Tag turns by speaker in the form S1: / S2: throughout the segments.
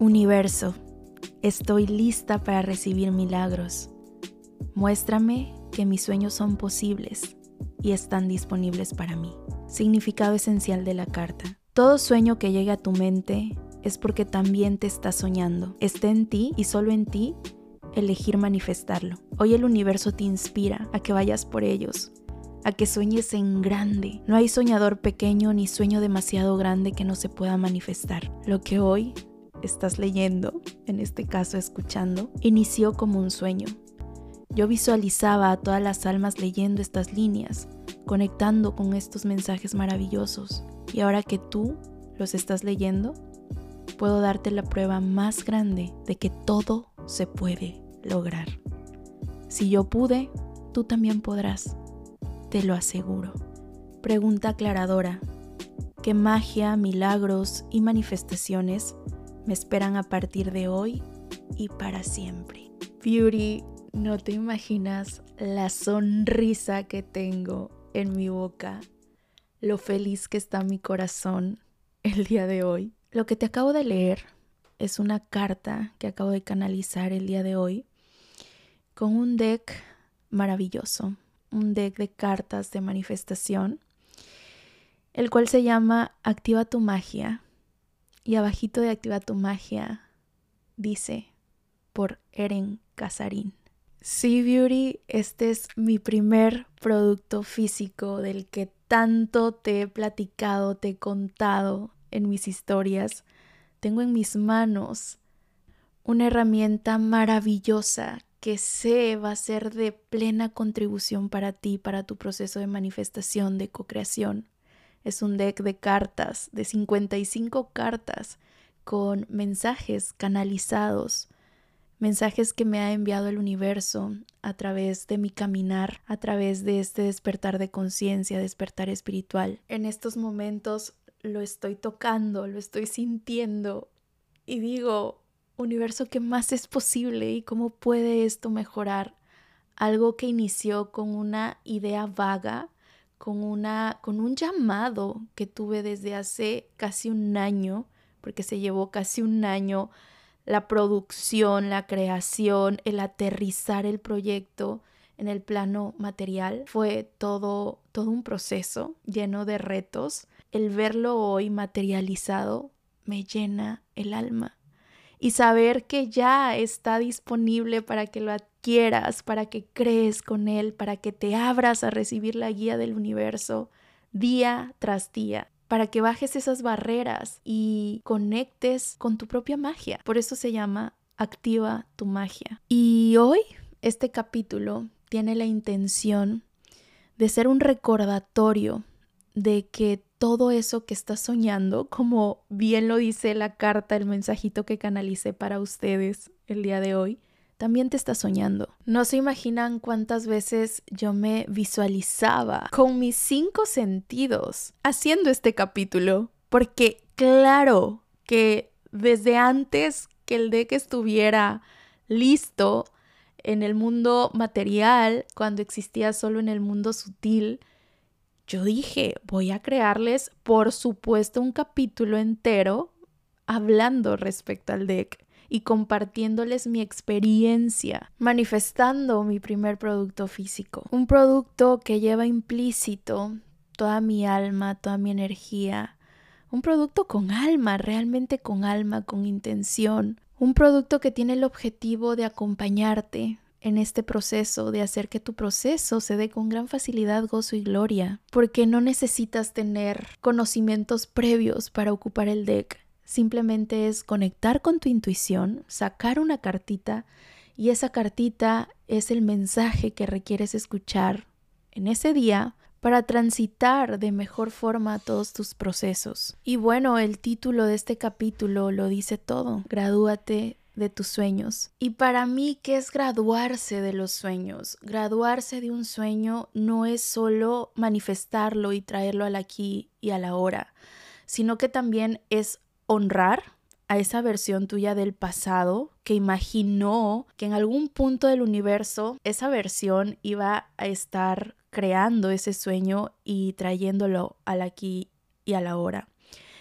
S1: Universo, estoy lista para recibir milagros. Muéstrame que mis sueños son posibles y están disponibles para mí. Significado esencial de la carta. Todo sueño que llegue a tu mente es porque también te está soñando. Está en ti y solo en ti elegir manifestarlo. Hoy el universo te inspira a que vayas por ellos, a que sueñes en grande. No hay soñador pequeño ni sueño demasiado grande que no se pueda manifestar. Lo que hoy estás leyendo, en este caso escuchando, inició como un sueño. Yo visualizaba a todas las almas leyendo estas líneas, conectando con estos mensajes maravillosos. Y ahora que tú los estás leyendo, puedo darte la prueba más grande de que todo se puede lograr. Si yo pude, tú también podrás, te lo aseguro. Pregunta aclaradora. ¿Qué magia, milagros y manifestaciones me esperan a partir de hoy y para siempre. Beauty, no te imaginas la sonrisa que tengo en mi boca, lo feliz que está mi corazón el día de hoy. Lo que te acabo de leer es una carta que acabo de canalizar el día de hoy con un deck maravilloso, un deck de cartas de manifestación, el cual se llama Activa tu magia y abajito de Activa tu magia dice por Eren Casarín. Sí, Beauty, este es mi primer producto físico del que tanto te he platicado, te he contado en mis historias. Tengo en mis manos una herramienta maravillosa que sé va a ser de plena contribución para ti, para tu proceso de manifestación, de co-creación. Es un deck de cartas, de 55 cartas, con mensajes canalizados, mensajes que me ha enviado el universo a través de mi caminar, a través de este despertar de conciencia, despertar espiritual. En estos momentos lo estoy tocando, lo estoy sintiendo y digo, universo, ¿qué más es posible y cómo puede esto mejorar? Algo que inició con una idea vaga, con, una, con un llamado que tuve desde hace casi un año, porque se llevó casi un año la producción, la creación, el aterrizar el proyecto en el plano material. Fue todo, todo un proceso lleno de retos. El verlo hoy materializado me llena el alma. Y saber que ya está disponible para que lo quieras, para que crees con Él, para que te abras a recibir la guía del universo día tras día, para que bajes esas barreras y conectes con tu propia magia. Por eso se llama Activa tu magia. Y hoy este capítulo tiene la intención de ser un recordatorio de que todo eso que estás soñando, como bien lo dice la carta, el mensajito que canalicé para ustedes el día de hoy, también te está soñando. No se imaginan cuántas veces yo me visualizaba con mis cinco sentidos haciendo este capítulo, porque claro que desde antes que el deck estuviera listo en el mundo material, cuando existía solo en el mundo sutil, yo dije, voy a crearles, por supuesto, un capítulo entero hablando respecto al deck y compartiéndoles mi experiencia, manifestando mi primer producto físico. Un producto que lleva implícito toda mi alma, toda mi energía. Un producto con alma, realmente con alma, con intención. Un producto que tiene el objetivo de acompañarte en este proceso, de hacer que tu proceso se dé con gran facilidad, gozo y gloria, porque no necesitas tener conocimientos previos para ocupar el deck simplemente es conectar con tu intuición, sacar una cartita y esa cartita es el mensaje que requieres escuchar en ese día para transitar de mejor forma todos tus procesos. Y bueno, el título de este capítulo lo dice todo. Gradúate de tus sueños. Y para mí, ¿qué es graduarse de los sueños? Graduarse de un sueño no es solo manifestarlo y traerlo al aquí y a la hora, sino que también es honrar a esa versión tuya del pasado que imaginó que en algún punto del universo esa versión iba a estar creando ese sueño y trayéndolo al aquí y a la hora.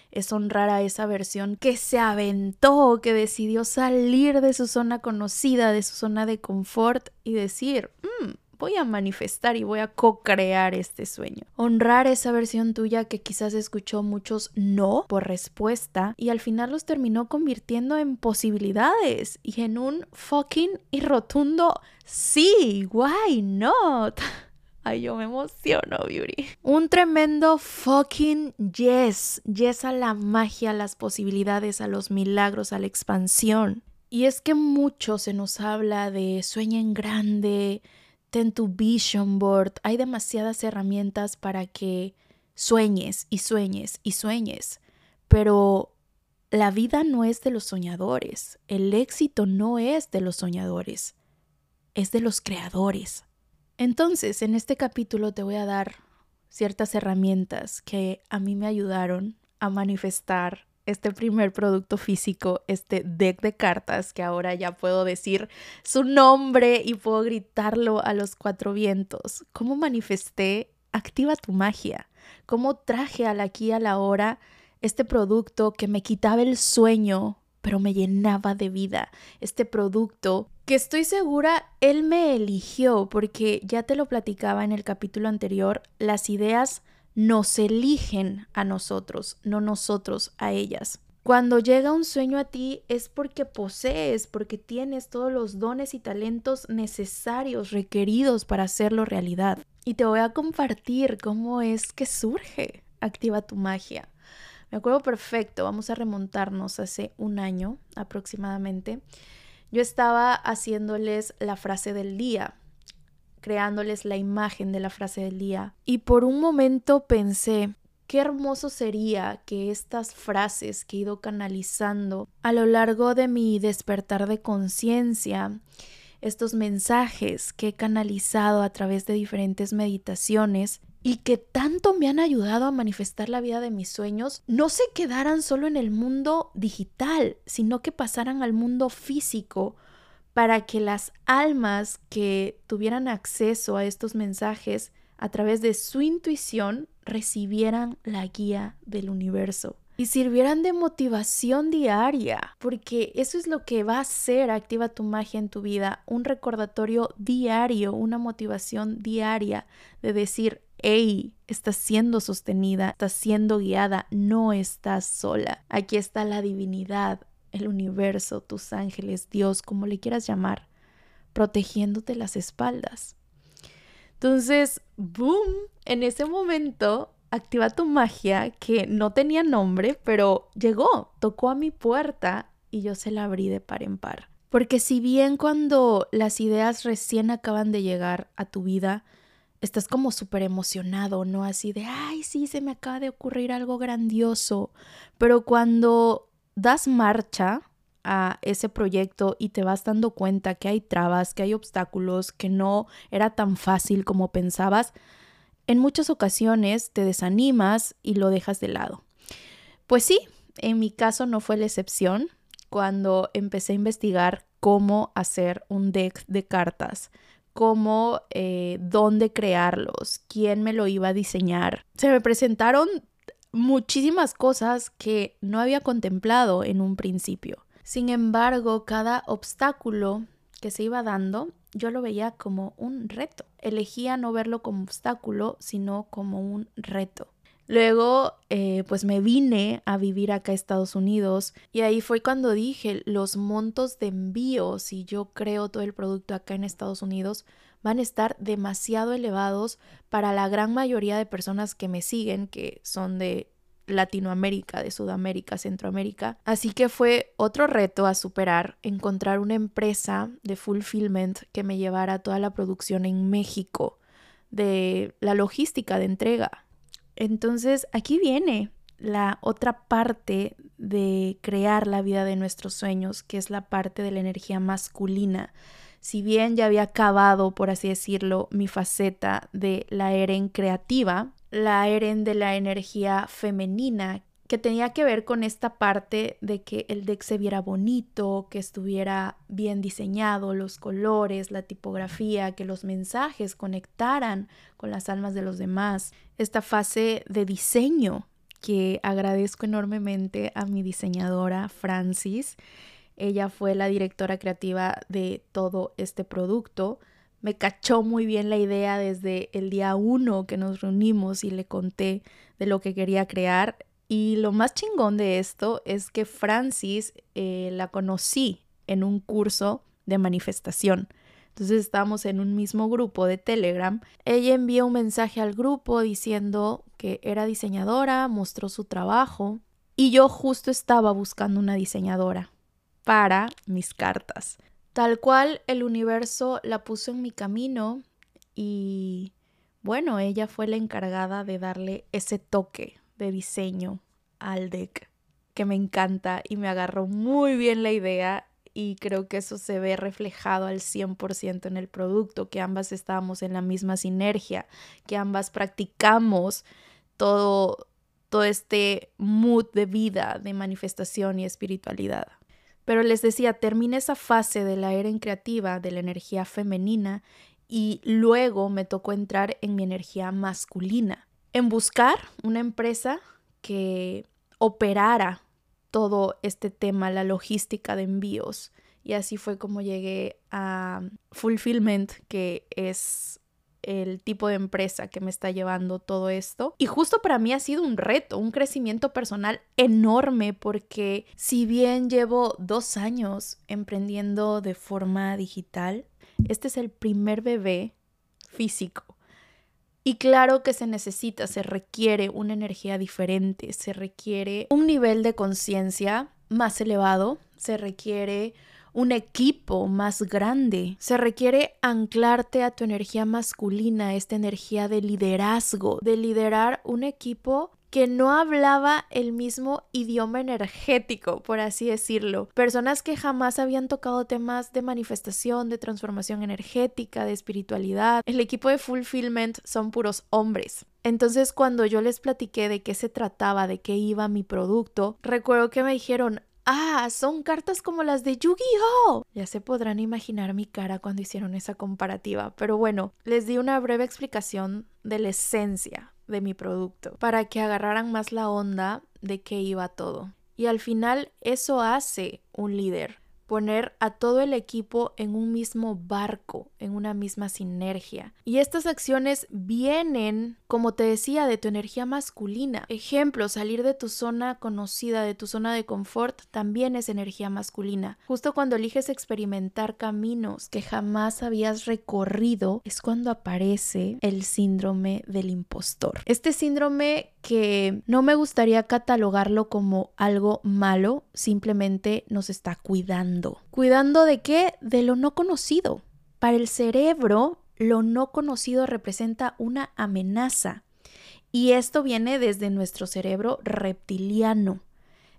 S1: es honrar a esa versión que se aventó, que decidió salir de su zona conocida, de su zona de confort y decir, mm, voy a manifestar y voy a co-crear este sueño. Honrar esa versión tuya que quizás escuchó muchos no por respuesta y al final los terminó convirtiendo en posibilidades y en un fucking y rotundo sí, why not? Ay, yo me emociono, Beauty. Un tremendo fucking yes. Yes a la magia, a las posibilidades, a los milagros, a la expansión. Y es que mucho se nos habla de sueña en grande, ten tu vision board. Hay demasiadas herramientas para que sueñes y sueñes y sueñes. Pero la vida no es de los soñadores. El éxito no es de los soñadores. Es de los creadores. Entonces, en este capítulo te voy a dar ciertas herramientas que a mí me ayudaron a manifestar este primer producto físico, este deck de cartas que ahora ya puedo decir su nombre y puedo gritarlo a los cuatro vientos. ¿Cómo manifesté? Activa tu magia. ¿Cómo traje al aquí a la hora este producto que me quitaba el sueño, pero me llenaba de vida? Este producto que estoy segura él me eligió porque ya te lo platicaba en el capítulo anterior, las ideas nos eligen a nosotros, no nosotros a ellas. Cuando llega un sueño a ti es porque posees, porque tienes todos los dones y talentos necesarios, requeridos para hacerlo realidad. Y te voy a compartir cómo es que surge. Activa tu magia. Me acuerdo perfecto, vamos a remontarnos hace un año aproximadamente. Yo estaba haciéndoles la frase del día creándoles la imagen de la frase del día. Y por un momento pensé, qué hermoso sería que estas frases que he ido canalizando a lo largo de mi despertar de conciencia, estos mensajes que he canalizado a través de diferentes meditaciones y que tanto me han ayudado a manifestar la vida de mis sueños, no se quedaran solo en el mundo digital, sino que pasaran al mundo físico para que las almas que tuvieran acceso a estos mensajes a través de su intuición recibieran la guía del universo y sirvieran de motivación diaria, porque eso es lo que va a ser Activa tu magia en tu vida, un recordatorio diario, una motivación diaria de decir, hey, estás siendo sostenida, estás siendo guiada, no estás sola. Aquí está la divinidad, el universo, tus ángeles, Dios, como le quieras llamar, protegiéndote las espaldas. Entonces, boom, en ese momento activa tu magia que no tenía nombre, pero llegó, tocó a mi puerta y yo se la abrí de par en par. Porque si bien cuando las ideas recién acaban de llegar a tu vida, estás como súper emocionado, ¿no? Así de, ay, sí, se me acaba de ocurrir algo grandioso. Pero cuando das marcha a ese proyecto y te vas dando cuenta que hay trabas, que hay obstáculos, que no era tan fácil como pensabas, en muchas ocasiones te desanimas y lo dejas de lado. Pues sí, en mi caso no fue la excepción cuando empecé a investigar cómo hacer un deck de cartas, cómo, eh, dónde crearlos, quién me lo iba a diseñar. Se me presentaron muchísimas cosas que no había contemplado en un principio. Sin embargo, cada obstáculo que se iba dando, yo lo veía como un reto. Elegía no verlo como obstáculo, sino como un reto. Luego, eh, pues me vine a vivir acá a Estados Unidos y ahí fue cuando dije, los montos de envío, si yo creo todo el producto acá en Estados Unidos, van a estar demasiado elevados para la gran mayoría de personas que me siguen, que son de Latinoamérica, de Sudamérica, Centroamérica. Así que fue otro reto a superar, encontrar una empresa de fulfillment que me llevara toda la producción en México, de la logística de entrega. Entonces aquí viene la otra parte de crear la vida de nuestros sueños, que es la parte de la energía masculina. Si bien ya había acabado, por así decirlo, mi faceta de la Eren creativa, la Eren de la energía femenina, que tenía que ver con esta parte de que el deck se viera bonito, que estuviera bien diseñado, los colores, la tipografía, que los mensajes conectaran con las almas de los demás. Esta fase de diseño que agradezco enormemente a mi diseñadora Francis. Ella fue la directora creativa de todo este producto. Me cachó muy bien la idea desde el día uno que nos reunimos y le conté de lo que quería crear. Y lo más chingón de esto es que Francis eh, la conocí en un curso de manifestación. Entonces estábamos en un mismo grupo de Telegram. Ella envió un mensaje al grupo diciendo que era diseñadora, mostró su trabajo y yo justo estaba buscando una diseñadora para mis cartas. Tal cual el universo la puso en mi camino y bueno, ella fue la encargada de darle ese toque de diseño al deck que me encanta y me agarró muy bien la idea y creo que eso se ve reflejado al 100% en el producto, que ambas estábamos en la misma sinergia, que ambas practicamos todo, todo este mood de vida, de manifestación y espiritualidad. Pero les decía, terminé esa fase de la era creativa, de la energía femenina, y luego me tocó entrar en mi energía masculina, en buscar una empresa que operara todo este tema, la logística de envíos. Y así fue como llegué a Fulfillment, que es el tipo de empresa que me está llevando todo esto. Y justo para mí ha sido un reto, un crecimiento personal enorme porque si bien llevo dos años emprendiendo de forma digital, este es el primer bebé físico y claro que se necesita, se requiere una energía diferente, se requiere un nivel de conciencia más elevado, se requiere un equipo más grande. Se requiere anclarte a tu energía masculina, esta energía de liderazgo, de liderar un equipo que no hablaba el mismo idioma energético, por así decirlo. Personas que jamás habían tocado temas de manifestación, de transformación energética, de espiritualidad. El equipo de Fulfillment son puros hombres. Entonces cuando yo les platiqué de qué se trataba, de qué iba mi producto, recuerdo que me dijeron, Ah, son cartas como las de Yu-Gi-Oh! Ya se podrán imaginar mi cara cuando hicieron esa comparativa, pero bueno, les di una breve explicación de la esencia de mi producto para que agarraran más la onda de qué iba todo. Y al final eso hace un líder poner a todo el equipo en un mismo barco, en una misma sinergia. Y estas acciones vienen, como te decía, de tu energía masculina. Ejemplo, salir de tu zona conocida, de tu zona de confort, también es energía masculina. Justo cuando eliges experimentar caminos que jamás habías recorrido, es cuando aparece el síndrome del impostor. Este síndrome que no me gustaría catalogarlo como algo malo, simplemente nos está cuidando. ¿Cuidando de qué? De lo no conocido. Para el cerebro, lo no conocido representa una amenaza. Y esto viene desde nuestro cerebro reptiliano,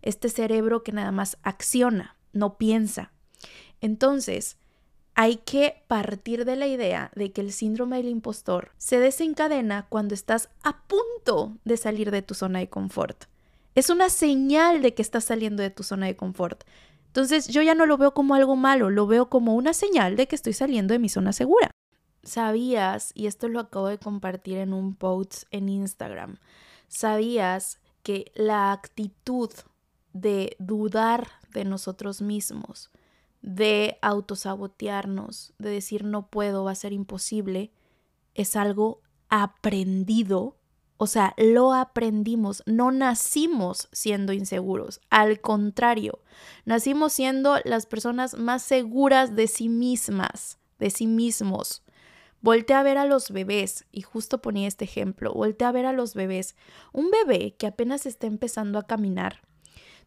S1: este cerebro que nada más acciona, no piensa. Entonces, hay que partir de la idea de que el síndrome del impostor se desencadena cuando estás a punto de salir de tu zona de confort. Es una señal de que estás saliendo de tu zona de confort. Entonces yo ya no lo veo como algo malo, lo veo como una señal de que estoy saliendo de mi zona segura. ¿Sabías, y esto lo acabo de compartir en un post en Instagram, sabías que la actitud de dudar de nosotros mismos, de autosabotearnos, de decir no puedo, va a ser imposible, es algo aprendido. O sea, lo aprendimos, no nacimos siendo inseguros, al contrario, nacimos siendo las personas más seguras de sí mismas, de sí mismos. Voltea a ver a los bebés, y justo ponía este ejemplo, voltea a ver a los bebés. Un bebé que apenas está empezando a caminar,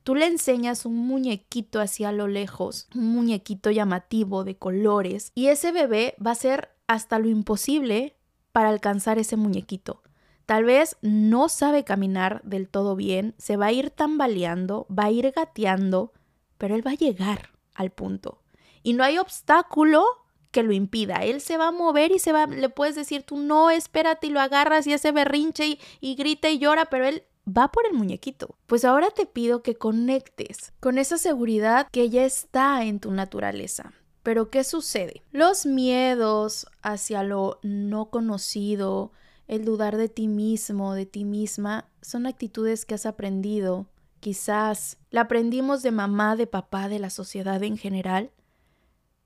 S1: Tú le enseñas un muñequito hacia lo lejos, un muñequito llamativo de colores, y ese bebé va a hacer hasta lo imposible para alcanzar ese muñequito. Tal vez no sabe caminar del todo bien, se va a ir tambaleando, va a ir gateando, pero él va a llegar al punto. Y no hay obstáculo que lo impida. Él se va a mover y se va, le puedes decir tú no, espérate y lo agarras y ese berrinche y grita y llora, pero él va por el muñequito. Pues ahora te pido que conectes con esa seguridad que ya está en tu naturaleza. Pero ¿qué sucede? Los miedos hacia lo no conocido, el dudar de ti mismo, de ti misma, son actitudes que has aprendido. Quizás la aprendimos de mamá, de papá, de la sociedad en general,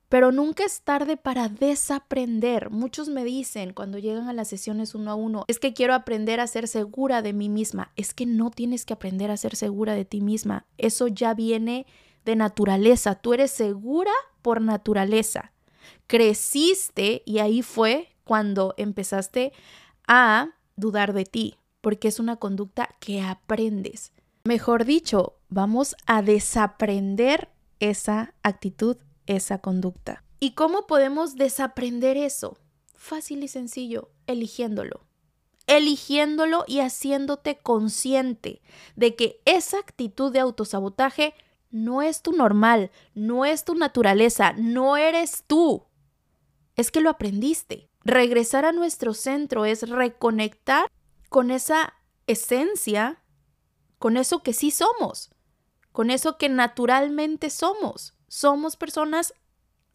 S1: pero nunca es tarde para desaprender. Muchos me dicen cuando llegan a las sesiones uno a uno, es que quiero aprender a ser segura de mí misma. Es que no tienes que aprender a ser segura de ti misma. Eso ya viene de naturaleza. Tú eres segura por naturaleza. Creciste y ahí fue cuando empezaste a dudar de ti, porque es una conducta que aprendes. Mejor dicho, vamos a desaprender esa actitud esa conducta. ¿Y cómo podemos desaprender eso? Fácil y sencillo, eligiéndolo. Eligiéndolo y haciéndote consciente de que esa actitud de autosabotaje no es tu normal, no es tu naturaleza, no eres tú. Es que lo aprendiste. Regresar a nuestro centro es reconectar con esa esencia, con eso que sí somos, con eso que naturalmente somos somos personas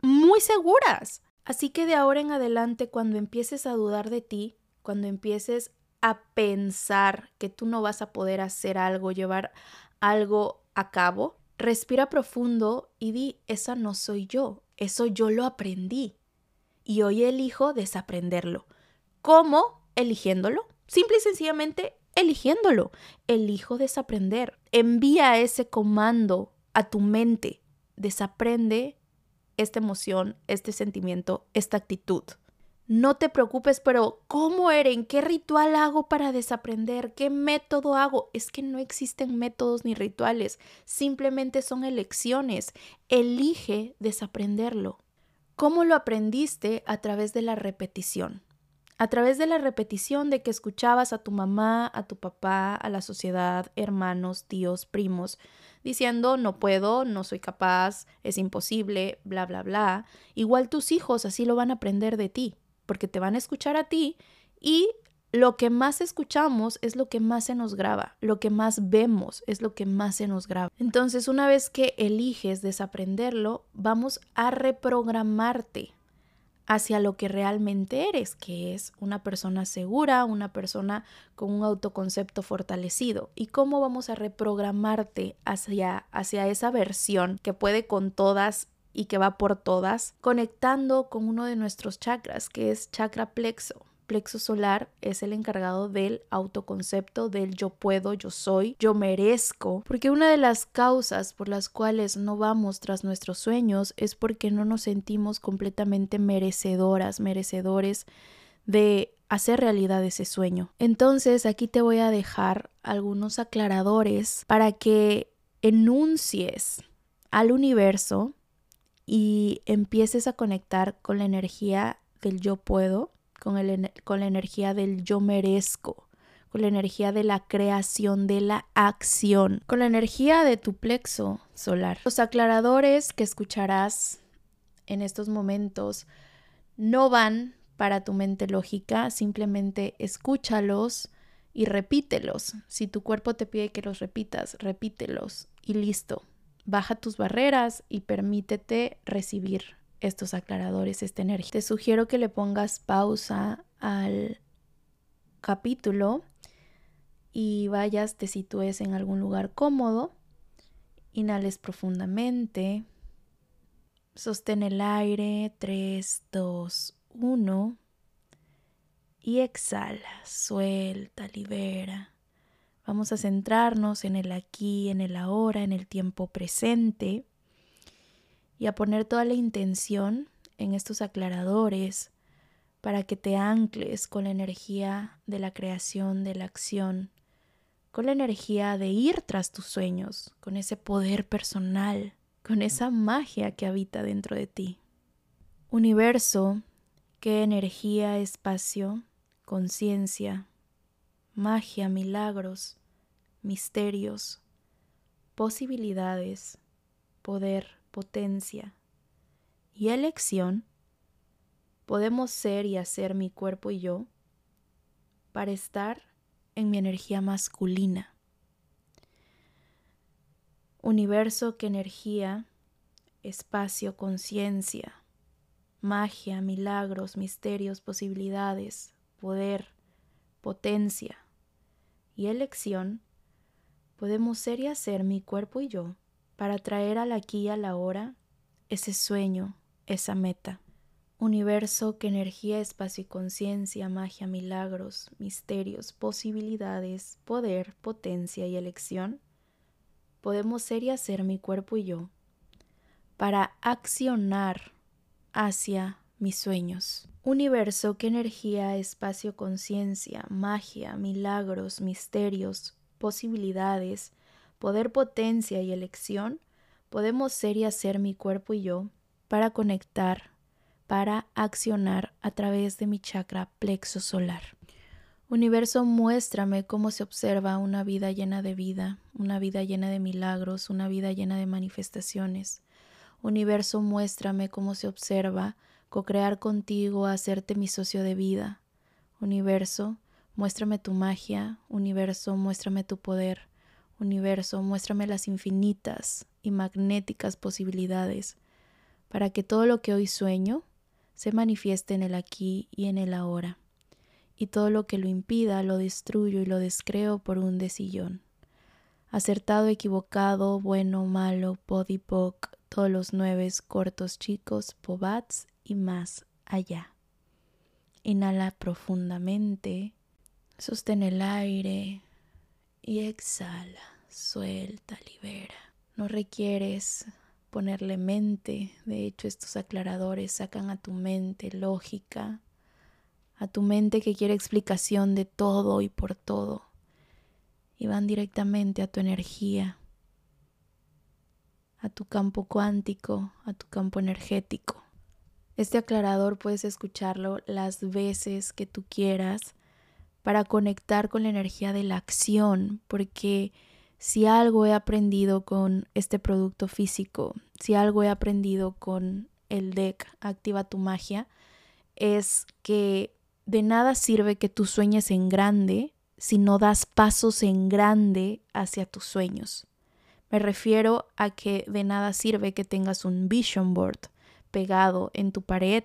S1: muy seguras. Así que de ahora en adelante, cuando empieces a dudar de ti, cuando empieces a pensar que tú no vas a poder hacer algo, llevar algo a cabo, respira profundo y di, esa no soy yo, eso yo lo aprendí. Y hoy elijo desaprenderlo. ¿Cómo? Eligiéndolo. Simple y sencillamente eligiéndolo. Elijo desaprender. Envía ese comando a tu mente desaprende esta emoción, este sentimiento, esta actitud. No te preocupes, pero ¿cómo, Eren? ¿Qué ritual hago para desaprender? ¿Qué método hago? Es que no existen métodos ni rituales, simplemente son elecciones. Elige desaprenderlo. ¿Cómo lo aprendiste? A través de la repetición. A través de la repetición de que escuchabas a tu mamá, a tu papá, a la sociedad, hermanos, tíos, primos, diciendo no puedo, no soy capaz, es imposible, bla, bla, bla. Igual tus hijos así lo van a aprender de ti, porque te van a escuchar a ti y lo que más escuchamos es lo que más se nos graba, lo que más vemos es lo que más se nos graba. Entonces, una vez que eliges desaprenderlo, vamos a reprogramarte hacia lo que realmente eres, que es una persona segura, una persona con un autoconcepto fortalecido. ¿Y cómo vamos a reprogramarte hacia, hacia esa versión que puede con todas y que va por todas, conectando con uno de nuestros chakras, que es chakra plexo plexo solar es el encargado del autoconcepto, del yo puedo, yo soy, yo merezco, porque una de las causas por las cuales no vamos tras nuestros sueños es porque no nos sentimos completamente merecedoras, merecedores de hacer realidad ese sueño. Entonces aquí te voy a dejar algunos aclaradores para que enuncies al universo y empieces a conectar con la energía del yo puedo con, la energía del yo merezco, con la energía de la creación, de la acción, con la energía de tu plexo solar. Los aclaradores que escucharás en estos momentos no van para tu mente lógica, simplemente escúchalos y repítelos. Si tu cuerpo te pide que los repitas, repítelos y listo. Baja tus barreras y permítete recibir estos aclaradores, esta energía. Te sugiero que le pongas pausa al capítulo y vayas, te sitúes en algún lugar cómodo, inhales profundamente, sostén el aire, 3, 2, 1 y exhala, suelta, libera. Vamos a centrarnos en el aquí, en el ahora, en el tiempo presente y a poner toda la intención en estos aclaradores para que te ancles con la energía de la creación, de la acción, con la energía de ir tras tus sueños, con ese poder personal, con esa magia que habita dentro de ti. Universo, qué energía, espacio, conciencia, magia, milagros, misterios, posibilidades, poder, potencia y elección, podemos ser y hacer mi cuerpo y yo para estar en mi energía masculina. Universo que energía, espacio, conciencia, magia, milagros, misterios, posibilidades, poder, potencia y elección, podemos ser y hacer mi cuerpo y yo para traer al aquí y a la hora ese sueño, esa meta. Universo que energía, espacio y conciencia, magia, milagros, misterios, posibilidades, poder, potencia y elección, podemos ser y hacer mi cuerpo y yo para accionar hacia mis sueños. Universo que energía, espacio, conciencia, magia, milagros, misterios, posibilidades, poder, potencia y elección, podemos ser y hacer mi cuerpo y yo para conectar, para accionar a través de mi chakra plexo solar. Universo, muéstrame cómo se observa una vida llena de vida, una vida llena de milagros, una vida llena de manifestaciones. Universo, muéstrame cómo se observa co-crear contigo, hacerte mi socio de vida. Universo, muéstrame tu magia. Universo, muéstrame tu poder. Universo, muéstrame las infinitas y magnéticas posibilidades para que todo lo que hoy sueño se manifieste en el aquí y en el ahora y todo lo que lo impida lo destruyo y lo descreo por un desillón. Acertado, equivocado, bueno, malo, podipoc, todos los nueve cortos chicos, pobats y más allá. Inhala profundamente, sostén el aire y exhala, suelta, libera. No requieres ponerle mente, de hecho estos aclaradores sacan a tu mente lógica, a tu mente que quiere explicación de todo y por todo, y van directamente a tu energía, a tu campo cuántico, a tu campo energético. Este aclarador puedes escucharlo las veces que tú quieras para conectar con la energía de la acción, porque si algo he aprendido con este producto físico, si algo he aprendido con el deck Activa tu magia, es que de nada sirve que tú sueñes en grande si no das pasos en grande hacia tus sueños. Me refiero a que de nada sirve que tengas un vision board pegado en tu pared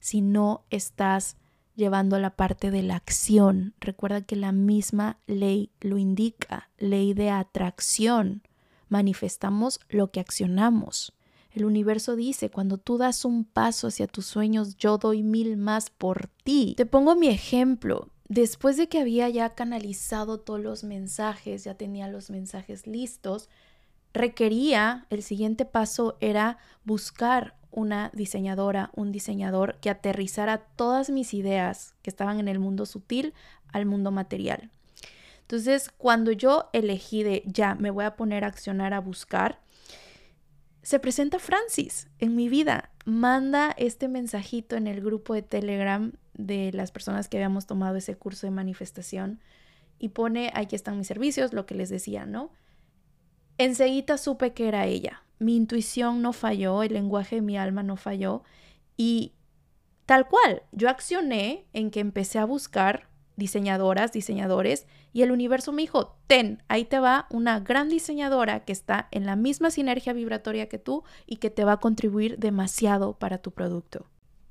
S1: si no estás llevando la parte de la acción. Recuerda que la misma ley lo indica, ley de atracción. Manifestamos lo que accionamos. El universo dice, cuando tú das un paso hacia tus sueños, yo doy mil más por ti. Te pongo mi ejemplo. Después de que había ya canalizado todos los mensajes, ya tenía los mensajes listos, requería, el siguiente paso era buscar una diseñadora, un diseñador que aterrizara todas mis ideas que estaban en el mundo sutil al mundo material. Entonces, cuando yo elegí de ya me voy a poner a accionar, a buscar, se presenta Francis en mi vida. Manda este mensajito en el grupo de Telegram de las personas que habíamos tomado ese curso de manifestación y pone, aquí están mis servicios, lo que les decía, ¿no? Enseguida supe que era ella. Mi intuición no falló, el lenguaje de mi alma no falló y tal cual, yo accioné en que empecé a buscar diseñadoras, diseñadores, y el universo me dijo, ten, ahí te va una gran diseñadora que está en la misma sinergia vibratoria que tú y que te va a contribuir demasiado para tu producto.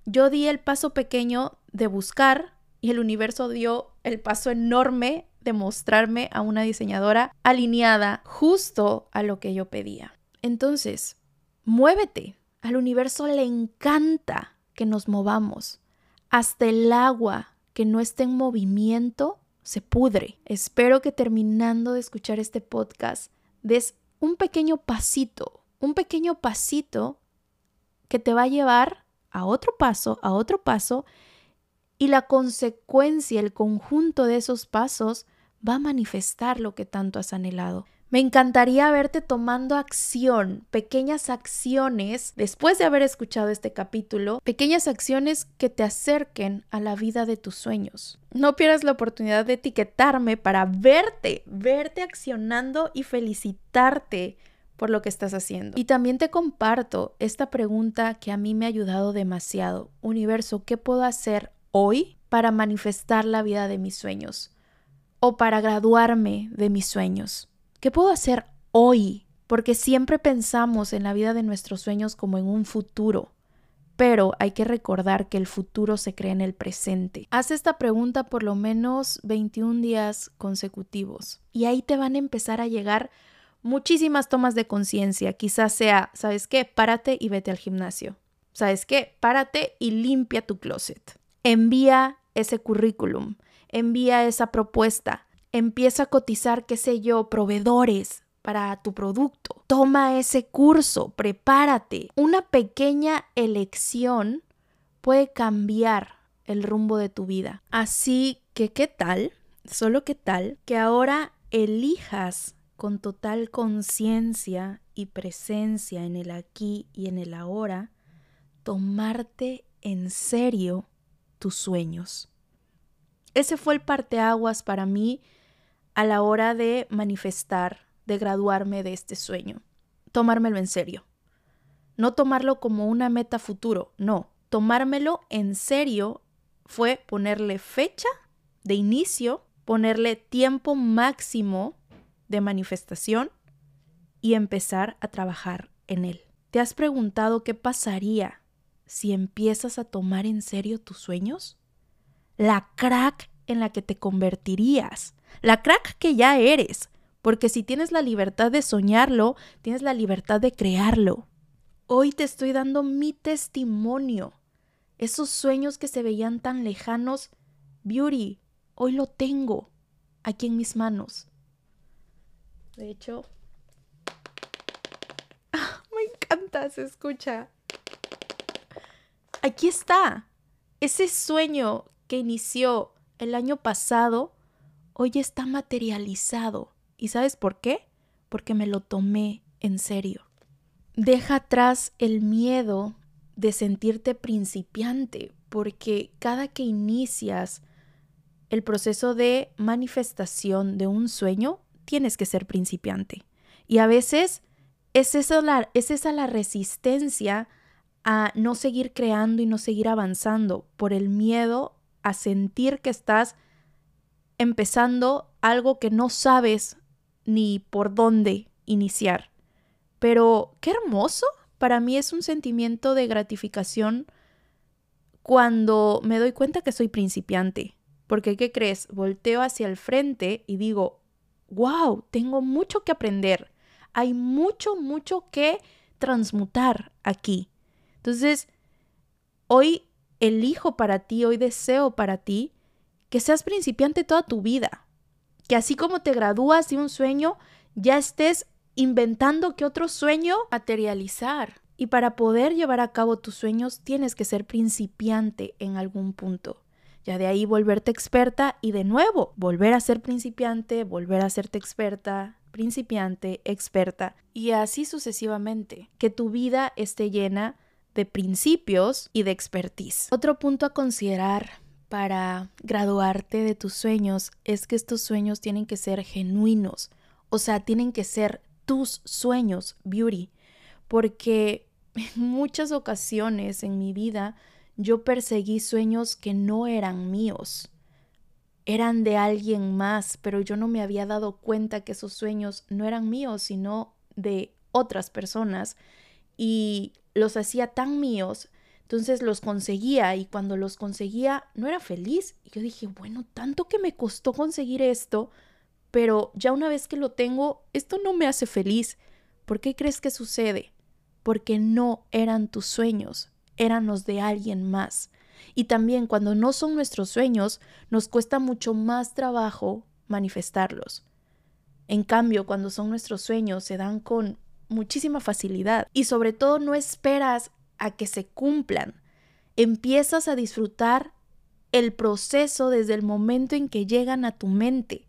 S1: Yo di el paso pequeño de buscar y el universo dio el paso enorme de mostrarme a una diseñadora alineada justo a lo que yo pedía. Entonces, muévete. Al universo le encanta que nos movamos. Hasta el agua que no esté en movimiento se pudre. Espero que terminando de escuchar este podcast des un pequeño pasito, un pequeño pasito que te va a llevar a otro paso, a otro paso, y la consecuencia, el conjunto de esos pasos va a manifestar lo que tanto has anhelado. Me encantaría verte tomando acción, pequeñas acciones, después de haber escuchado este capítulo, pequeñas acciones que te acerquen a la vida de tus sueños. No pierdas la oportunidad de etiquetarme para verte, verte accionando y felicitarte por lo que estás haciendo. Y también te comparto esta pregunta que a mí me ha ayudado demasiado. Universo, ¿qué puedo hacer hoy para manifestar la vida de mis sueños? O para graduarme de mis sueños. ¿Qué puedo hacer hoy? Porque siempre pensamos en la vida de nuestros sueños como en un futuro, pero hay que recordar que el futuro se crea en el presente. Haz esta pregunta por lo menos 21 días consecutivos y ahí te van a empezar a llegar muchísimas tomas de conciencia. Quizás sea, ¿sabes qué? Párate y vete al gimnasio. ¿Sabes qué? Párate y limpia tu closet. Envía ese currículum, envía esa propuesta, empieza a cotizar, qué sé yo, proveedores para tu producto. Toma ese curso, prepárate. Una pequeña elección puede cambiar el rumbo de tu vida. Así que, ¿qué tal? Solo qué tal que ahora elijas con total conciencia y presencia en el aquí y en el ahora, tomarte en serio tus sueños. Ese fue el parteaguas para mí a la hora de manifestar, de graduarme de este sueño. Tomármelo en serio. No tomarlo como una meta futuro, no. Tomármelo en serio fue ponerle fecha de inicio, ponerle tiempo máximo de manifestación y empezar a trabajar en él. ¿Te has preguntado qué pasaría si empiezas a tomar en serio tus sueños? La crack en la que te convertirías, la crack que ya eres, porque si tienes la libertad de soñarlo, tienes la libertad de crearlo. Hoy te estoy dando mi testimonio. Esos sueños que se veían tan lejanos, Beauty, hoy lo tengo aquí en mis manos. De hecho, me encanta, se escucha. Aquí está. Ese sueño que inició el año pasado, hoy está materializado. ¿Y sabes por qué? Porque me lo tomé en serio. Deja atrás el miedo de sentirte principiante, porque cada que inicias el proceso de manifestación de un sueño, tienes que ser principiante. Y a veces es, eso la, es esa la resistencia a no seguir creando y no seguir avanzando por el miedo a sentir que estás empezando algo que no sabes ni por dónde iniciar. Pero qué hermoso. Para mí es un sentimiento de gratificación cuando me doy cuenta que soy principiante. Porque, ¿qué crees? Volteo hacia el frente y digo, wow, tengo mucho que aprender. Hay mucho, mucho que transmutar aquí. Entonces, hoy elijo para ti, hoy deseo para ti que seas principiante toda tu vida. Que así como te gradúas de un sueño, ya estés inventando que otro sueño materializar. Y para poder llevar a cabo tus sueños tienes que ser principiante en algún punto ya de ahí volverte experta y de nuevo volver a ser principiante, volver a serte experta, principiante, experta y así sucesivamente, que tu vida esté llena de principios y de expertise. Otro punto a considerar para graduarte de tus sueños es que estos sueños tienen que ser genuinos, o sea, tienen que ser tus sueños, beauty, porque en muchas ocasiones en mi vida yo perseguí sueños que no eran míos. Eran de alguien más, pero yo no me había dado cuenta que esos sueños no eran míos, sino de otras personas. Y los hacía tan míos, entonces los conseguía y cuando los conseguía no era feliz. Y yo dije, bueno, tanto que me costó conseguir esto, pero ya una vez que lo tengo, esto no me hace feliz. ¿Por qué crees que sucede? Porque no eran tus sueños, eran los de alguien más. Y también cuando no son nuestros sueños, nos cuesta mucho más trabajo manifestarlos. En cambio, cuando son nuestros sueños, se dan con muchísima facilidad y sobre todo no esperas a que se cumplan. Empiezas a disfrutar el proceso desde el momento en que llegan a tu mente.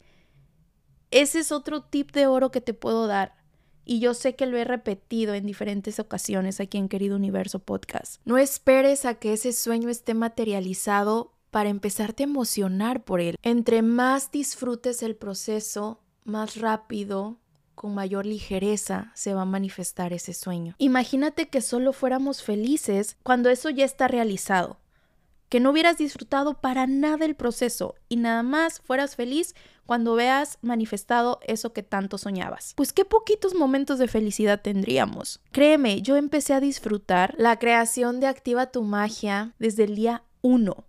S1: Ese es otro tip de oro que te puedo dar. Y yo sé que lo he repetido en diferentes ocasiones aquí en Querido Universo Podcast. No esperes a que ese sueño esté materializado para empezarte a emocionar por él. Entre más disfrutes el proceso, más rápido, con mayor ligereza se va a manifestar ese sueño. Imagínate que solo fuéramos felices cuando eso ya está realizado, que no hubieras disfrutado para nada el proceso y nada más fueras feliz cuando veas manifestado eso que tanto soñabas. Pues qué poquitos momentos de felicidad tendríamos. Créeme, yo empecé a disfrutar la creación de Activa tu Magia desde el día 1,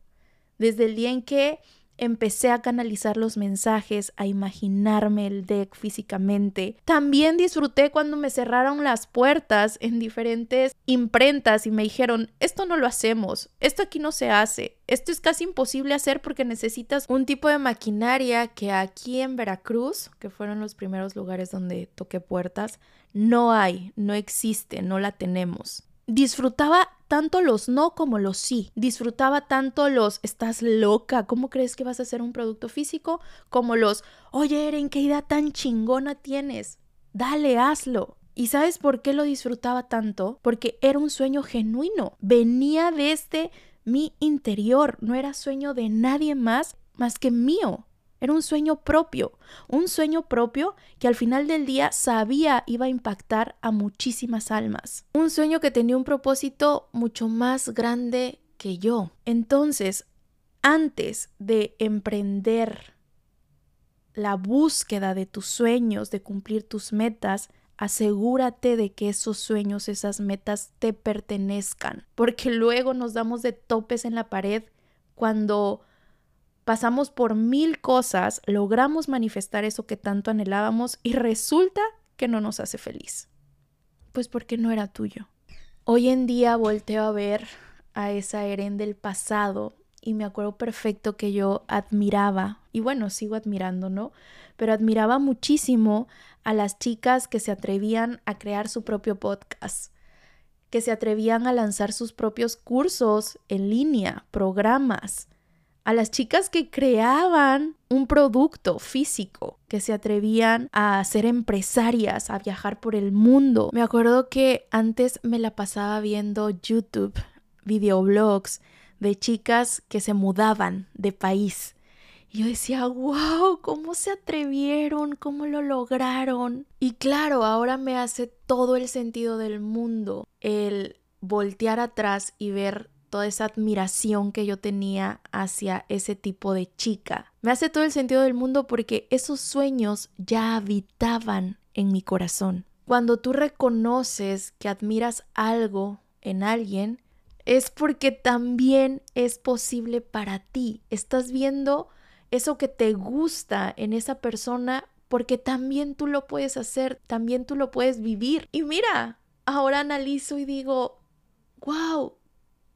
S1: desde el día en que empecé a canalizar los mensajes, a imaginarme el deck físicamente. También disfruté cuando me cerraron las puertas en diferentes imprentas y me dijeron, esto no lo hacemos, esto aquí no se hace, esto es casi imposible hacer porque necesitas un tipo de maquinaria que aquí en Veracruz, que fueron los primeros lugares donde toqué puertas, no hay, no existe, no la tenemos disfrutaba tanto los no como los sí. Disfrutaba tanto los estás loca, ¿cómo crees que vas a hacer un producto físico? Como los, oye Eren, qué idea tan chingona tienes. Dale, hazlo. ¿Y sabes por qué lo disfrutaba tanto? Porque era un sueño genuino. Venía desde mi interior, no era sueño de nadie más más que mío. Era un sueño propio, un sueño propio que al final del día sabía iba a impactar a muchísimas almas. Un sueño que tenía un propósito mucho más grande que yo. Entonces, antes de emprender la búsqueda de tus sueños, de cumplir tus metas, asegúrate de que esos sueños, esas metas te pertenezcan, porque luego nos damos de topes en la pared cuando pasamos por mil cosas, logramos manifestar eso que tanto anhelábamos y resulta que no nos hace feliz. Pues porque no era tuyo. Hoy en día volteo a ver a esa Eren del pasado y me acuerdo perfecto que yo admiraba, y bueno, sigo admirando, ¿no? Pero admiraba muchísimo a las chicas que se atrevían a crear su propio podcast, que se atrevían a lanzar sus propios cursos en línea, programas, a las chicas que creaban un producto físico, que se atrevían a ser empresarias, a viajar por el mundo. Me acuerdo que antes me la pasaba viendo YouTube, videoblogs de chicas que se mudaban de país. Y yo decía, wow, ¿cómo se atrevieron? ¿Cómo lo lograron? Y claro, ahora me hace todo el sentido del mundo el voltear atrás y ver toda esa admiración que yo tenía hacia ese tipo de chica. Me hace todo el sentido del mundo porque esos sueños ya habitaban en mi corazón. Cuando tú reconoces que admiras algo en alguien, es porque también es posible para ti. Estás viendo eso que te gusta en esa persona porque también tú lo puedes hacer, también tú lo puedes vivir. Y mira, ahora analizo y digo, wow,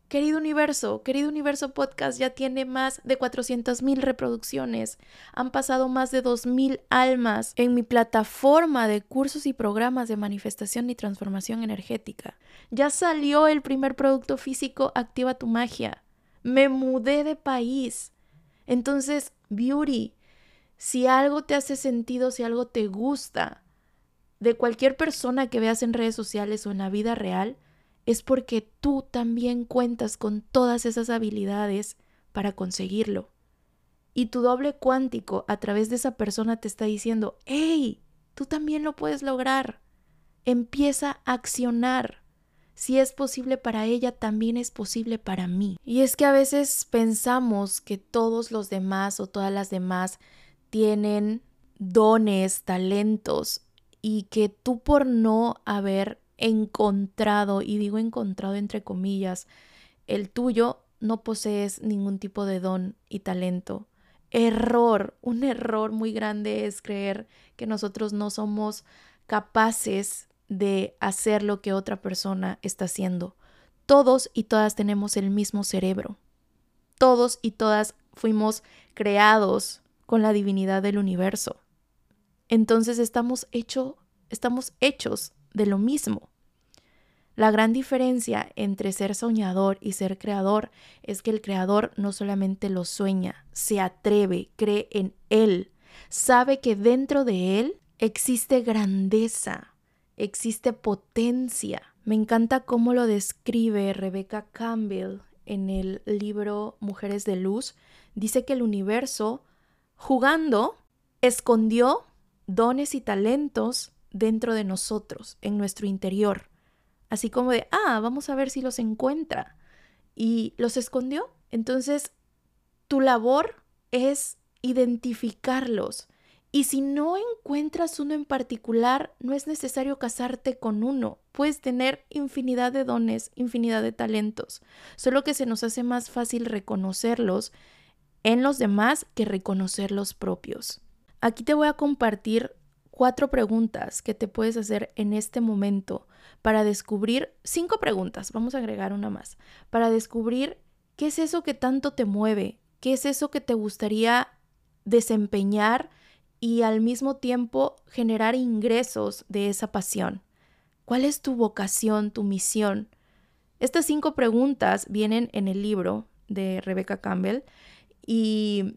S1: Querido universo, querido universo podcast ya tiene más de 400 mil reproducciones. Han pasado más de 2 mil almas en mi plataforma de cursos y programas de manifestación y transformación energética. Ya salió el primer producto físico Activa tu magia. Me mudé de país. Entonces, Beauty, si algo te hace sentido, si algo te gusta, de cualquier persona que veas en redes sociales o en la vida real, es porque tú también cuentas con todas esas habilidades para conseguirlo. Y tu doble cuántico a través de esa persona te está diciendo, hey, tú también lo puedes lograr. Empieza a accionar. Si es posible para ella, también es posible para mí. Y es que a veces pensamos que todos los demás o todas las demás tienen dones, talentos, y que tú por no haber encontrado, y digo encontrado entre comillas, el tuyo, no posees ningún tipo de don y talento. Error, un error muy grande es creer que nosotros no somos capaces de hacer lo que otra persona está haciendo. Todos y todas tenemos el mismo cerebro. Todos y todas fuimos creados con la divinidad del universo. Entonces estamos hecho, estamos hechos de lo mismo. La gran diferencia entre ser soñador y ser creador es que el creador no solamente lo sueña, se atreve, cree en él, sabe que dentro de él existe grandeza, existe potencia. Me encanta cómo lo describe Rebecca Campbell en el libro Mujeres de Luz. Dice que el universo, jugando, escondió dones y talentos dentro de nosotros, en nuestro interior. Así como de, ah, vamos a ver si los encuentra. Y los escondió. Entonces, tu labor es identificarlos. Y si no encuentras uno en particular, no es necesario casarte con uno. Puedes tener infinidad de dones, infinidad de talentos. Solo que se nos hace más fácil reconocerlos en los demás que reconocer los propios. Aquí te voy a compartir cuatro preguntas que te puedes hacer en este momento para descubrir, cinco preguntas, vamos a agregar una más, para descubrir qué es eso que tanto te mueve, qué es eso que te gustaría desempeñar y al mismo tiempo generar ingresos de esa pasión. ¿Cuál es tu vocación, tu misión? Estas cinco preguntas vienen en el libro de Rebecca Campbell y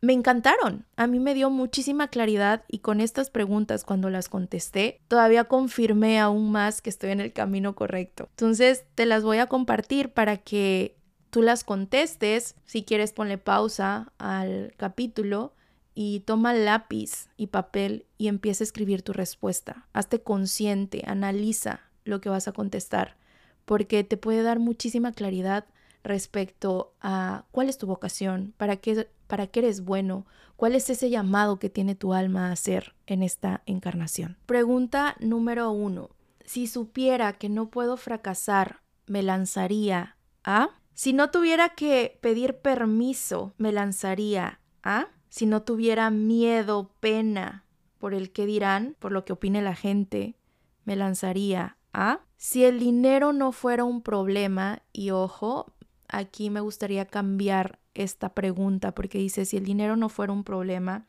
S1: me encantaron. A mí me dio muchísima claridad y con estas preguntas cuando las contesté, todavía confirmé aún más que estoy en el camino correcto. Entonces, te las voy a compartir para que tú las contestes. Si quieres, ponle pausa al capítulo y toma lápiz y papel y empieza a escribir tu respuesta. Hazte consciente, analiza lo que vas a contestar, porque te puede dar muchísima claridad respecto a cuál es tu vocación, para qué, para qué eres bueno, cuál es ese llamado que tiene tu alma a hacer en esta encarnación. Pregunta número uno. Si supiera que no puedo fracasar, me lanzaría a... Si no tuviera que pedir permiso, me lanzaría a... Si no tuviera miedo, pena por el que dirán, por lo que opine la gente, me lanzaría a... Si el dinero no fuera un problema, y ojo, aquí me gustaría cambiar esta pregunta porque dice, si el dinero no fuera un problema,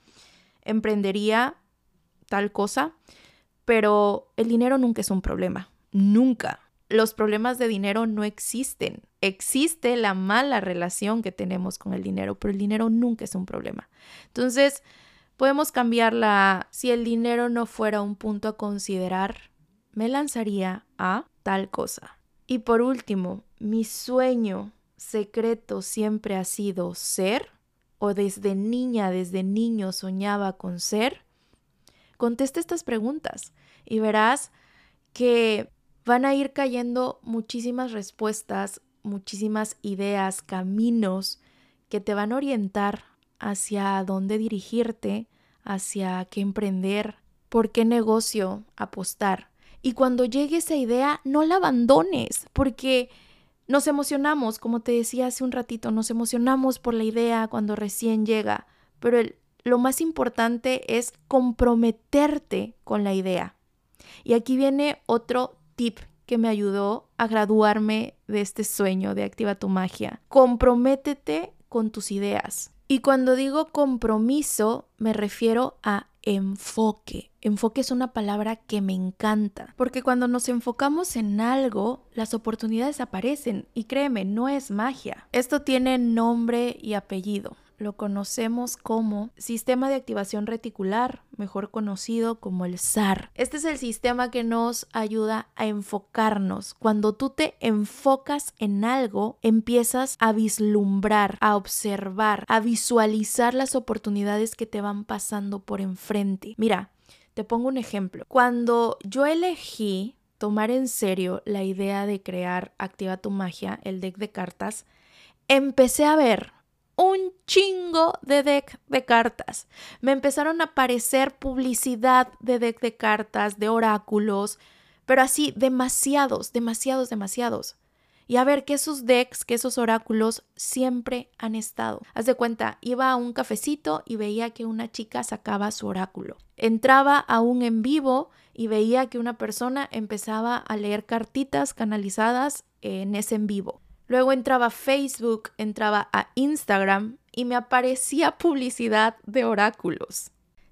S1: emprendería tal cosa, pero el dinero nunca es un problema, nunca. Los problemas de dinero no existen. Existe la mala relación que tenemos con el dinero, pero el dinero nunca es un problema. Entonces, podemos cambiarla. Si el dinero no fuera un punto a considerar, me lanzaría a tal cosa. Y por último, mi sueño secreto siempre ha sido ser? ¿O desde niña, desde niño soñaba con ser? Contesta estas preguntas y verás que van a ir cayendo muchísimas respuestas, muchísimas ideas, caminos que te van a orientar hacia dónde dirigirte, hacia qué emprender, por qué negocio apostar. Y cuando llegue esa idea, no la abandones, porque nos emocionamos, como te decía hace un ratito, nos emocionamos por la idea cuando recién llega, pero lo más importante es comprometerte con la idea. Y aquí viene otro tip que me ayudó a graduarme de este sueño de Activa tu Magia. Comprométete con tus ideas. Y cuando digo compromiso, me refiero a enfoque. Enfoque es una palabra que me encanta, porque cuando nos enfocamos en algo, las oportunidades aparecen y créeme, no es magia. Esto tiene nombre y apellido lo conocemos como sistema de activación reticular, mejor conocido como el SAR. Este es el sistema que nos ayuda a enfocarnos. Cuando tú te enfocas en algo, empiezas a vislumbrar, a observar, a visualizar las oportunidades que te van pasando por enfrente. Mira, te pongo un ejemplo. Cuando yo elegí tomar en serio la idea de crear Activa tu Magia, el deck de cartas, empecé a ver un chingo de deck de cartas. Me empezaron a aparecer publicidad de deck de cartas, de oráculos, pero así demasiados, demasiados, demasiados. Y a ver que esos decks, que esos oráculos siempre han estado. Haz de cuenta, iba a un cafecito y veía que una chica sacaba su oráculo. Entraba a un en vivo y veía que una persona empezaba a leer cartitas canalizadas en ese en vivo. Luego entraba a Facebook, entraba a Instagram y me aparecía publicidad de oráculos.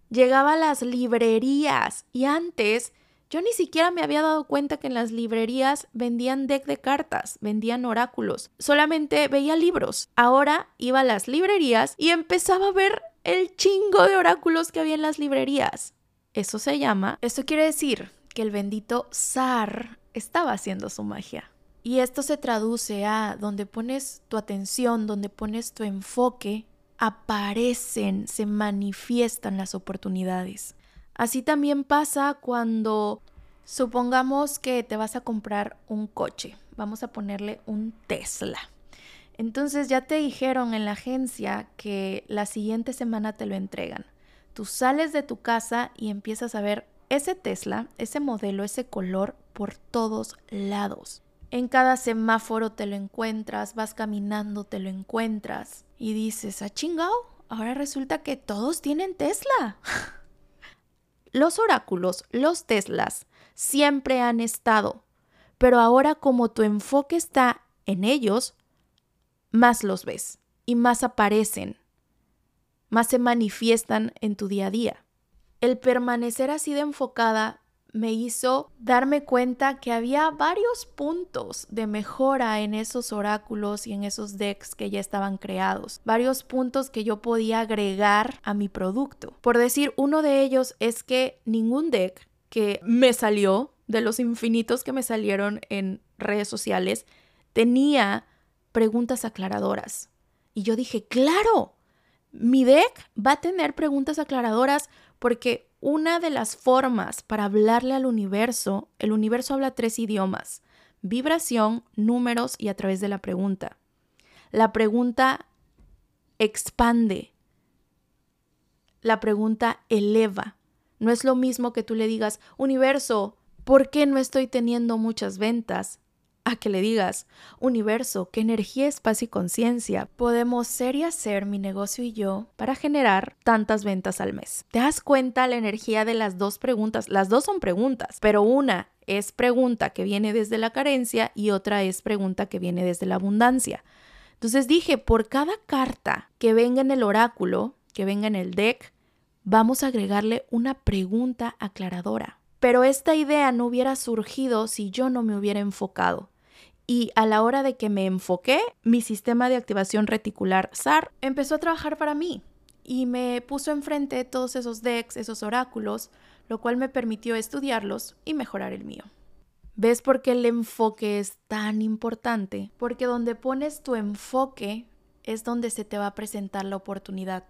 S1: Llegaba a las librerías y antes yo ni siquiera me había dado cuenta que en las librerías vendían deck de cartas, vendían oráculos. Solamente veía libros. Ahora iba a las librerías y empezaba a ver el chingo de oráculos que había en las librerías. Eso se llama, esto quiere decir que el bendito zar estaba haciendo su magia. Y esto se traduce a donde pones tu atención, donde pones tu enfoque, aparecen, se manifiestan las oportunidades. Así también pasa cuando supongamos que te vas a comprar un coche, vamos a ponerle un Tesla. Entonces ya te dijeron en la agencia que la siguiente semana te lo entregan. Tú sales de tu casa y empiezas a ver ese Tesla, ese modelo, ese color por todos lados. En cada semáforo te lo encuentras, vas caminando, te lo encuentras y dices, ¿a ah, chingao? Ahora resulta que todos tienen Tesla. los oráculos, los Teslas, siempre han estado, pero ahora como tu enfoque está en ellos, más los ves y más aparecen, más se manifiestan en tu día a día. El permanecer así de enfocada me hizo darme cuenta que había varios puntos de mejora en esos oráculos y en esos decks que ya estaban creados, varios puntos que yo podía agregar a mi producto. Por decir, uno de ellos es que ningún deck que me salió, de los infinitos que me salieron en redes sociales, tenía preguntas aclaradoras. Y yo dije, claro, mi deck va a tener preguntas aclaradoras porque una de las formas para hablarle al universo, el universo habla tres idiomas, vibración, números y a través de la pregunta. La pregunta expande, la pregunta eleva. No es lo mismo que tú le digas, universo, ¿por qué no estoy teniendo muchas ventas? A que le digas, universo, qué energía, espacio y conciencia podemos ser y hacer mi negocio y yo para generar tantas ventas al mes. ¿Te das cuenta la energía de las dos preguntas? Las dos son preguntas, pero una es pregunta que viene desde la carencia y otra es pregunta que viene desde la abundancia. Entonces dije, por cada carta que venga en el oráculo, que venga en el deck, vamos a agregarle una pregunta aclaradora. Pero esta idea no hubiera surgido si yo no me hubiera enfocado. Y a la hora de que me enfoqué, mi sistema de activación reticular SAR empezó a trabajar para mí y me puso enfrente todos esos decks, esos oráculos, lo cual me permitió estudiarlos y mejorar el mío. ¿Ves por qué el enfoque es tan importante? Porque donde pones tu enfoque es donde se te va a presentar la oportunidad.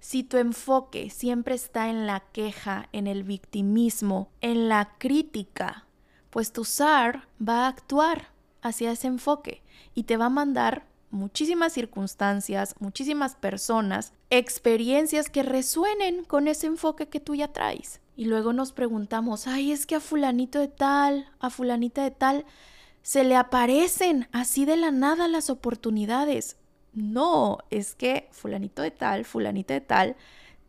S1: Si tu enfoque siempre está en la queja, en el victimismo, en la crítica, pues tu SAR va a actuar hacia ese enfoque y te va a mandar muchísimas circunstancias, muchísimas personas, experiencias que resuenen con ese enfoque que tú ya traes. Y luego nos preguntamos, ay, es que a fulanito de tal, a fulanita de tal, se le aparecen así de la nada las oportunidades. No, es que fulanito de tal, fulanita de tal,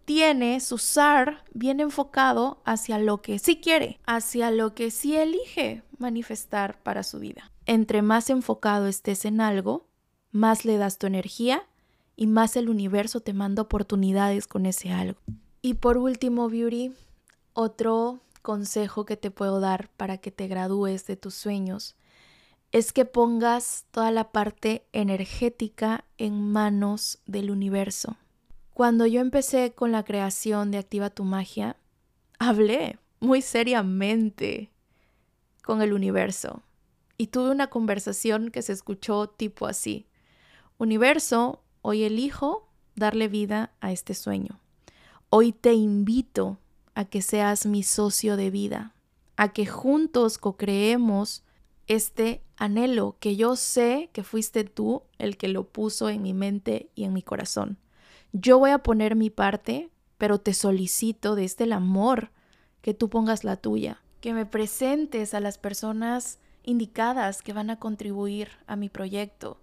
S1: tiene su SAR bien enfocado hacia lo que sí quiere, hacia lo que sí elige manifestar para su vida. Entre más enfocado estés en algo, más le das tu energía y más el universo te manda oportunidades con ese algo. Y por último, Beauty, otro consejo que te puedo dar para que te gradúes de tus sueños es que pongas toda la parte energética en manos del universo. Cuando yo empecé con la creación de Activa tu Magia, hablé muy seriamente con el universo y tuve una conversación que se escuchó tipo así. Universo, hoy elijo darle vida a este sueño. Hoy te invito a que seas mi socio de vida, a que juntos co-creemos este anhelo que yo sé que fuiste tú el que lo puso en mi mente y en mi corazón. Yo voy a poner mi parte, pero te solicito desde el amor que tú pongas la tuya, que me presentes a las personas indicadas que van a contribuir a mi proyecto,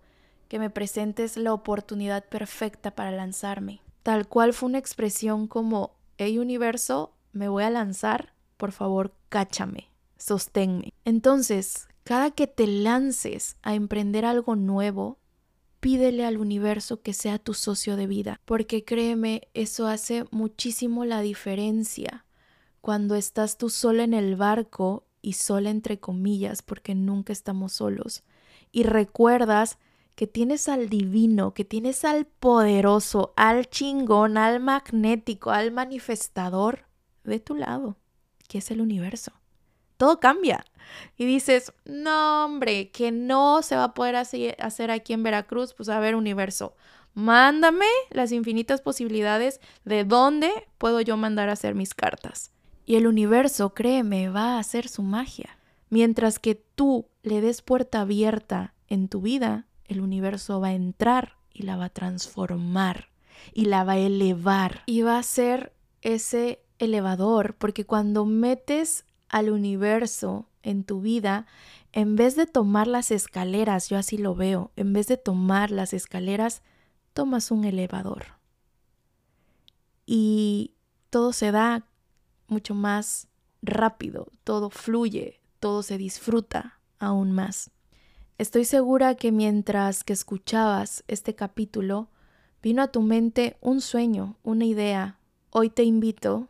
S1: que me presentes la oportunidad perfecta para lanzarme. Tal cual fue una expresión como, hey universo, me voy a lanzar, por favor, cáchame, sosténme. Entonces, cada que te lances a emprender algo nuevo, pídele al universo que sea tu socio de vida, porque créeme, eso hace muchísimo la diferencia. Cuando estás tú sola en el barco y sola entre comillas, porque nunca estamos solos, y recuerdas que tienes al divino, que tienes al poderoso, al chingón, al magnético, al manifestador de tu lado, que es el universo. Todo cambia y dices, no hombre, que no se va a poder hacer aquí en Veracruz, pues a ver universo, mándame las infinitas posibilidades de dónde puedo yo mandar a hacer mis cartas. Y el universo, créeme, va a hacer su magia. Mientras que tú le des puerta abierta en tu vida, el universo va a entrar y la va a transformar y la va a elevar y va a ser ese elevador porque cuando metes al universo en tu vida, en vez de tomar las escaleras, yo así lo veo, en vez de tomar las escaleras, tomas un elevador. Y todo se da mucho más rápido, todo fluye, todo se disfruta aún más. Estoy segura que mientras que escuchabas este capítulo, vino a tu mente un sueño, una idea. Hoy te invito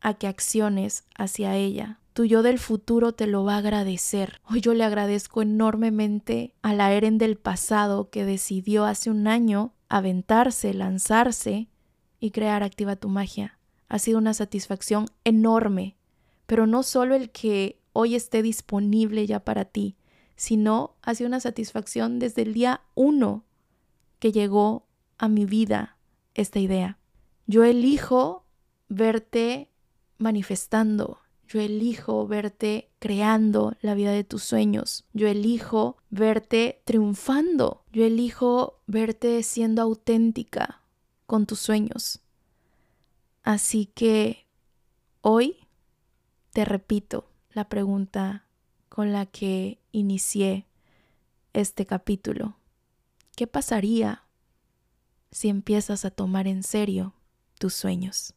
S1: a que acciones hacia ella. Tu yo del futuro te lo va a agradecer. Hoy yo le agradezco enormemente a la Eren del pasado que decidió hace un año aventarse, lanzarse y crear Activa tu magia. Ha sido una satisfacción enorme, pero no solo el que hoy esté disponible ya para ti, sino ha sido una satisfacción desde el día uno que llegó a mi vida esta idea. Yo elijo verte manifestando, yo elijo verte creando la vida de tus sueños. Yo elijo verte triunfando. Yo elijo verte siendo auténtica con tus sueños. Así que hoy te repito la pregunta con la que inicié este capítulo. ¿Qué pasaría si empiezas a tomar en serio tus sueños?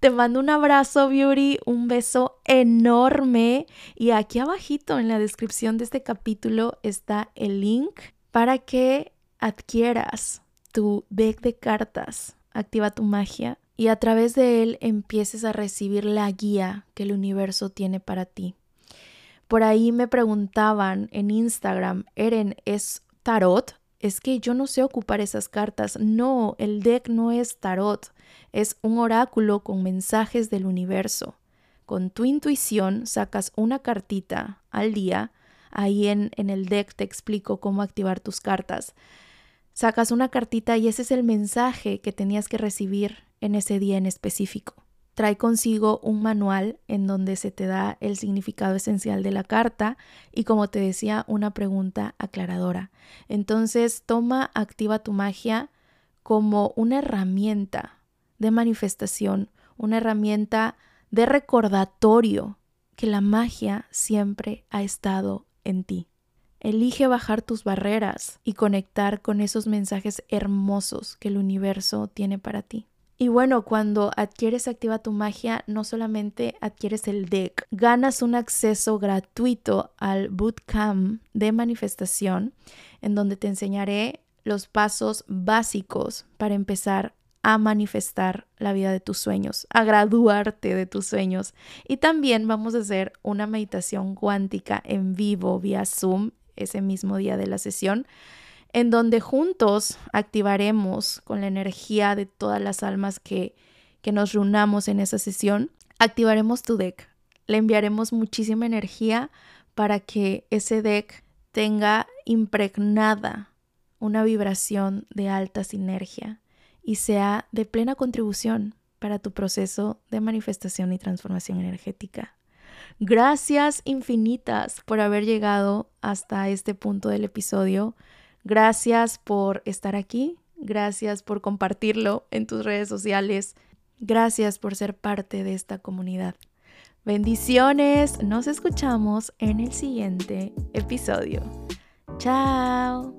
S1: Te mando un abrazo, Beauty, un beso enorme. Y aquí abajito en la descripción de este capítulo está el link para que adquieras tu deck de cartas. Activa tu magia y a través de él empieces a recibir la guía que el universo tiene para ti. Por ahí me preguntaban en Instagram, Eren, ¿es tarot? Es que yo no sé ocupar esas cartas. No, el deck no es tarot. Es un oráculo con mensajes del universo. Con tu intuición sacas una cartita al día. Ahí en, en el deck te explico cómo activar tus cartas. Sacas una cartita y ese es el mensaje que tenías que recibir en ese día en específico. Trae consigo un manual en donde se te da el significado esencial de la carta y como te decía, una pregunta aclaradora. Entonces toma Activa tu magia como una herramienta de manifestación, una herramienta de recordatorio que la magia siempre ha estado en ti. Elige bajar tus barreras y conectar con esos mensajes hermosos que el universo tiene para ti. Y bueno, cuando adquieres Activa tu Magia, no solamente adquieres el deck, ganas un acceso gratuito al bootcamp de manifestación, en donde te enseñaré los pasos básicos para empezar a manifestar la vida de tus sueños, a graduarte de tus sueños. Y también vamos a hacer una meditación cuántica en vivo vía Zoom ese mismo día de la sesión, en donde juntos activaremos con la energía de todas las almas que, que nos reunamos en esa sesión, activaremos tu deck. Le enviaremos muchísima energía para que ese deck tenga impregnada una vibración de alta sinergia y sea de plena contribución para tu proceso de manifestación y transformación energética. Gracias infinitas por haber llegado hasta este punto del episodio. Gracias por estar aquí. Gracias por compartirlo en tus redes sociales. Gracias por ser parte de esta comunidad. Bendiciones. Nos escuchamos en el siguiente episodio. Chao.